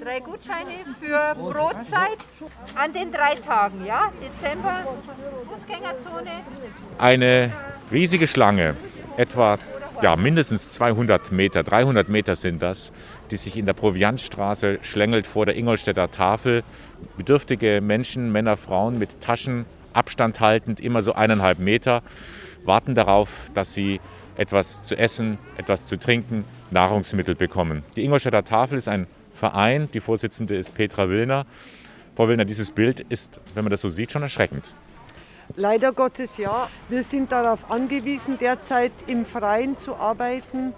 Drei Gutscheine für Brotzeit an den drei Tagen, ja? Dezember, Fußgängerzone. Eine riesige Schlange, etwa ja, mindestens 200 Meter, 300 Meter sind das, die sich in der Proviantstraße schlängelt vor der Ingolstädter Tafel. Bedürftige Menschen, Männer, Frauen mit Taschen, Abstand haltend, immer so eineinhalb Meter, warten darauf, dass sie etwas zu essen, etwas zu trinken, Nahrungsmittel bekommen. Die Ingolstädter Tafel ist ein Verein, die Vorsitzende ist Petra Willner. Frau Willner, dieses Bild ist, wenn man das so sieht, schon erschreckend. Leider Gottes ja. Wir sind darauf angewiesen, derzeit im Freien zu arbeiten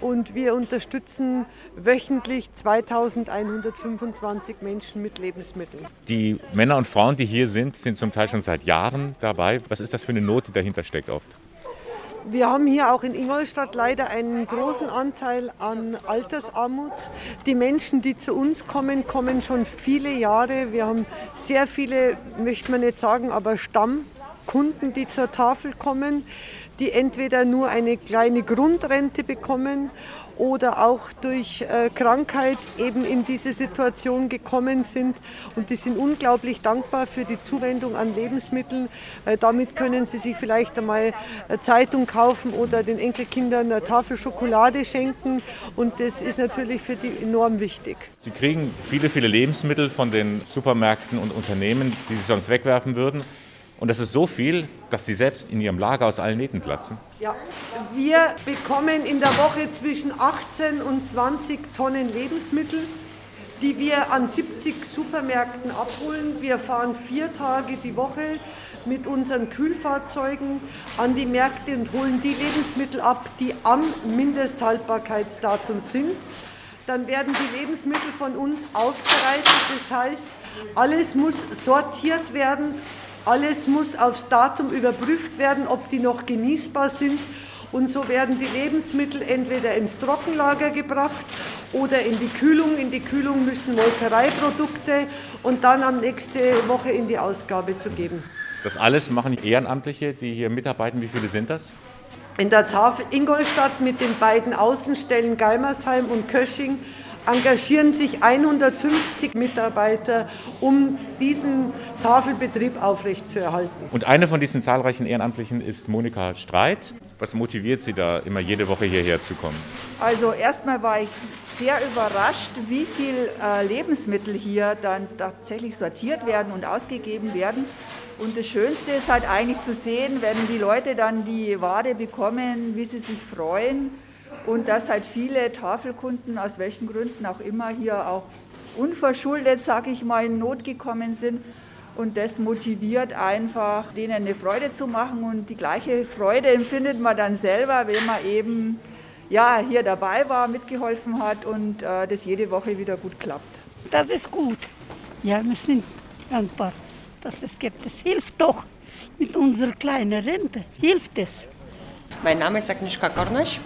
und wir unterstützen wöchentlich 2125 Menschen mit Lebensmitteln. Die Männer und Frauen, die hier sind, sind zum Teil schon seit Jahren dabei. Was ist das für eine Not, die dahinter steckt oft? Wir haben hier auch in Ingolstadt leider einen großen Anteil an Altersarmut. Die Menschen, die zu uns kommen, kommen schon viele Jahre. Wir haben sehr viele, möchte man nicht sagen, aber Stammkunden, die zur Tafel kommen, die entweder nur eine kleine Grundrente bekommen oder auch durch äh, Krankheit eben in diese Situation gekommen sind. Und die sind unglaublich dankbar für die Zuwendung an Lebensmitteln. Äh, damit können sie sich vielleicht einmal eine Zeitung kaufen oder den Enkelkindern eine Tafel Schokolade schenken. Und das ist natürlich für die enorm wichtig. Sie kriegen viele, viele Lebensmittel von den Supermärkten und Unternehmen, die sie sonst wegwerfen würden. Und das ist so viel, dass sie selbst in ihrem Lager aus allen Nähten platzen. Ja, wir bekommen in der Woche zwischen 18 und 20 Tonnen Lebensmittel, die wir an 70 Supermärkten abholen. Wir fahren vier Tage die Woche mit unseren Kühlfahrzeugen an die Märkte und holen die Lebensmittel ab, die am Mindesthaltbarkeitsdatum sind. Dann werden die Lebensmittel von uns aufbereitet. Das heißt, alles muss sortiert werden alles muss aufs Datum überprüft werden, ob die noch genießbar sind. Und so werden die Lebensmittel entweder ins Trockenlager gebracht oder in die Kühlung. In die Kühlung müssen Molkereiprodukte und dann am nächste Woche in die Ausgabe zu geben. Das alles machen Ehrenamtliche, die hier mitarbeiten. Wie viele sind das? In der Tafel Ingolstadt mit den beiden Außenstellen Geimersheim und Kösching engagieren sich 150 Mitarbeiter, um diesen Tafelbetrieb aufrechtzuerhalten. Und eine von diesen zahlreichen Ehrenamtlichen ist Monika Streit. Was motiviert Sie da, immer jede Woche hierher zu kommen? Also erstmal war ich sehr überrascht, wie viel äh, Lebensmittel hier dann tatsächlich sortiert werden und ausgegeben werden. Und das Schönste ist halt eigentlich zu sehen, wenn die Leute dann die Ware bekommen, wie sie sich freuen und dass halt viele Tafelkunden, aus welchen Gründen auch immer, hier auch unverschuldet, sage ich mal, in Not gekommen sind. Und das motiviert einfach, denen eine Freude zu machen. Und die gleiche Freude empfindet man dann selber, wenn man eben ja, hier dabei war, mitgeholfen hat und äh, das jede Woche wieder gut klappt. Das ist gut. Ja, wir sind dankbar, dass es gibt. Es hilft doch mit unserer kleinen Rente. Hilft es. Mein Name ist Agnieszka Kornasch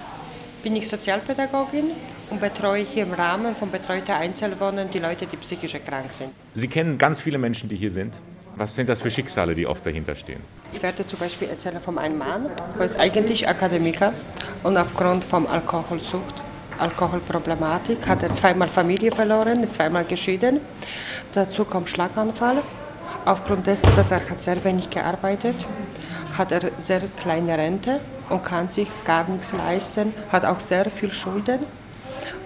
bin ich Sozialpädagogin und betreue hier im Rahmen von betreute Einzelwohnen die Leute, die psychisch krank sind. Sie kennen ganz viele Menschen, die hier sind. Was sind das für Schicksale, die oft dahinter stehen? Ich werde zum Beispiel erzählen von einem Mann, der ist eigentlich Akademiker und aufgrund von Alkoholsucht, Alkoholproblematik hat er zweimal Familie verloren, ist zweimal geschieden. Dazu kommt Schlaganfall. Aufgrund dessen, dass er hat sehr wenig gearbeitet, hat er sehr kleine Rente und kann sich gar nichts leisten, hat auch sehr viel Schulden.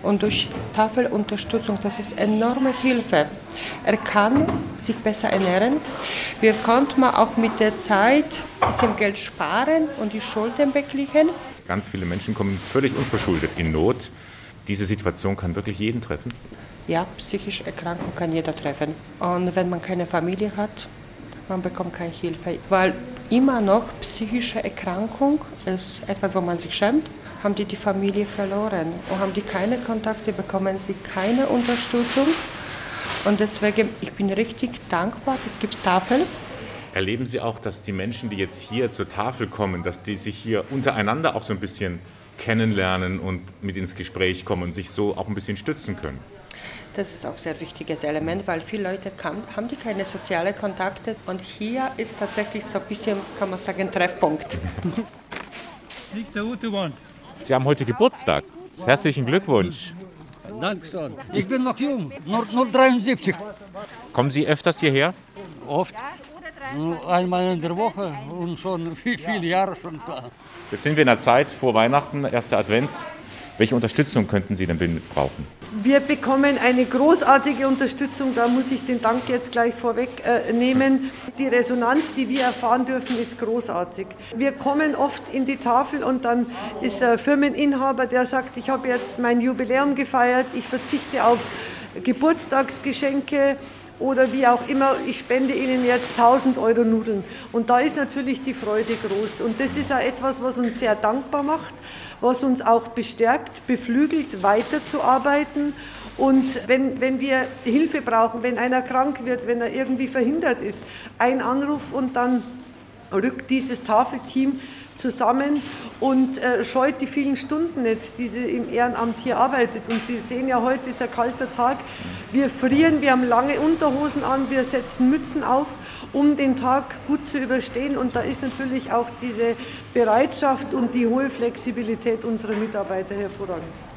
Und durch Tafelunterstützung, das ist enorme Hilfe. Er kann sich besser ernähren. Wir konnten auch mit der Zeit ein bisschen Geld sparen und die Schulden beglichen. Ganz viele Menschen kommen völlig unverschuldet in Not. Diese Situation kann wirklich jeden treffen? Ja, psychische Erkrankung kann jeder treffen. Und wenn man keine Familie hat, man bekommt keine Hilfe. Weil immer noch psychische Erkrankung ist etwas, wo man sich schämt. Haben die die Familie verloren und haben die keine Kontakte, bekommen sie keine Unterstützung. Und deswegen, ich bin richtig dankbar, es gibt Tafeln. Erleben Sie auch, dass die Menschen, die jetzt hier zur Tafel kommen, dass die sich hier untereinander auch so ein bisschen kennenlernen und mit ins Gespräch kommen und sich so auch ein bisschen stützen können? Das ist auch ein sehr wichtiges Element, weil viele Leute kann, haben die keine sozialen Kontakte und hier ist tatsächlich so ein bisschen, kann man sagen, Treffpunkt. Sie haben heute Geburtstag. Herzlichen Glückwunsch. danke schön. Ich bin noch jung, nur, nur 73. Kommen Sie öfters hierher? Oft. Nur einmal in der Woche und schon viel, viele Jahre schon da. Jetzt sind wir in der Zeit vor Weihnachten, erster Advent. Welche Unterstützung könnten Sie denn brauchen? Wir bekommen eine großartige Unterstützung, da muss ich den Dank jetzt gleich vorwegnehmen. Äh, die Resonanz, die wir erfahren dürfen, ist großartig. Wir kommen oft in die Tafel und dann ist ein Firmeninhaber, der sagt, ich habe jetzt mein Jubiläum gefeiert, ich verzichte auf Geburtstagsgeschenke oder wie auch immer, ich spende Ihnen jetzt 1000 Euro Nudeln. Und da ist natürlich die Freude groß. Und das ist auch etwas, was uns sehr dankbar macht was uns auch bestärkt, beflügelt, weiterzuarbeiten. Und wenn, wenn wir Hilfe brauchen, wenn einer krank wird, wenn er irgendwie verhindert ist, ein Anruf und dann rückt dieses Tafelteam zusammen und äh, scheut die vielen Stunden nicht, die sie im Ehrenamt hier arbeitet. Und Sie sehen ja, heute ist ein kalter Tag. Wir frieren, wir haben lange Unterhosen an, wir setzen Mützen auf um den Tag gut zu überstehen. Und da ist natürlich auch diese Bereitschaft und die hohe Flexibilität unserer Mitarbeiter hervorragend.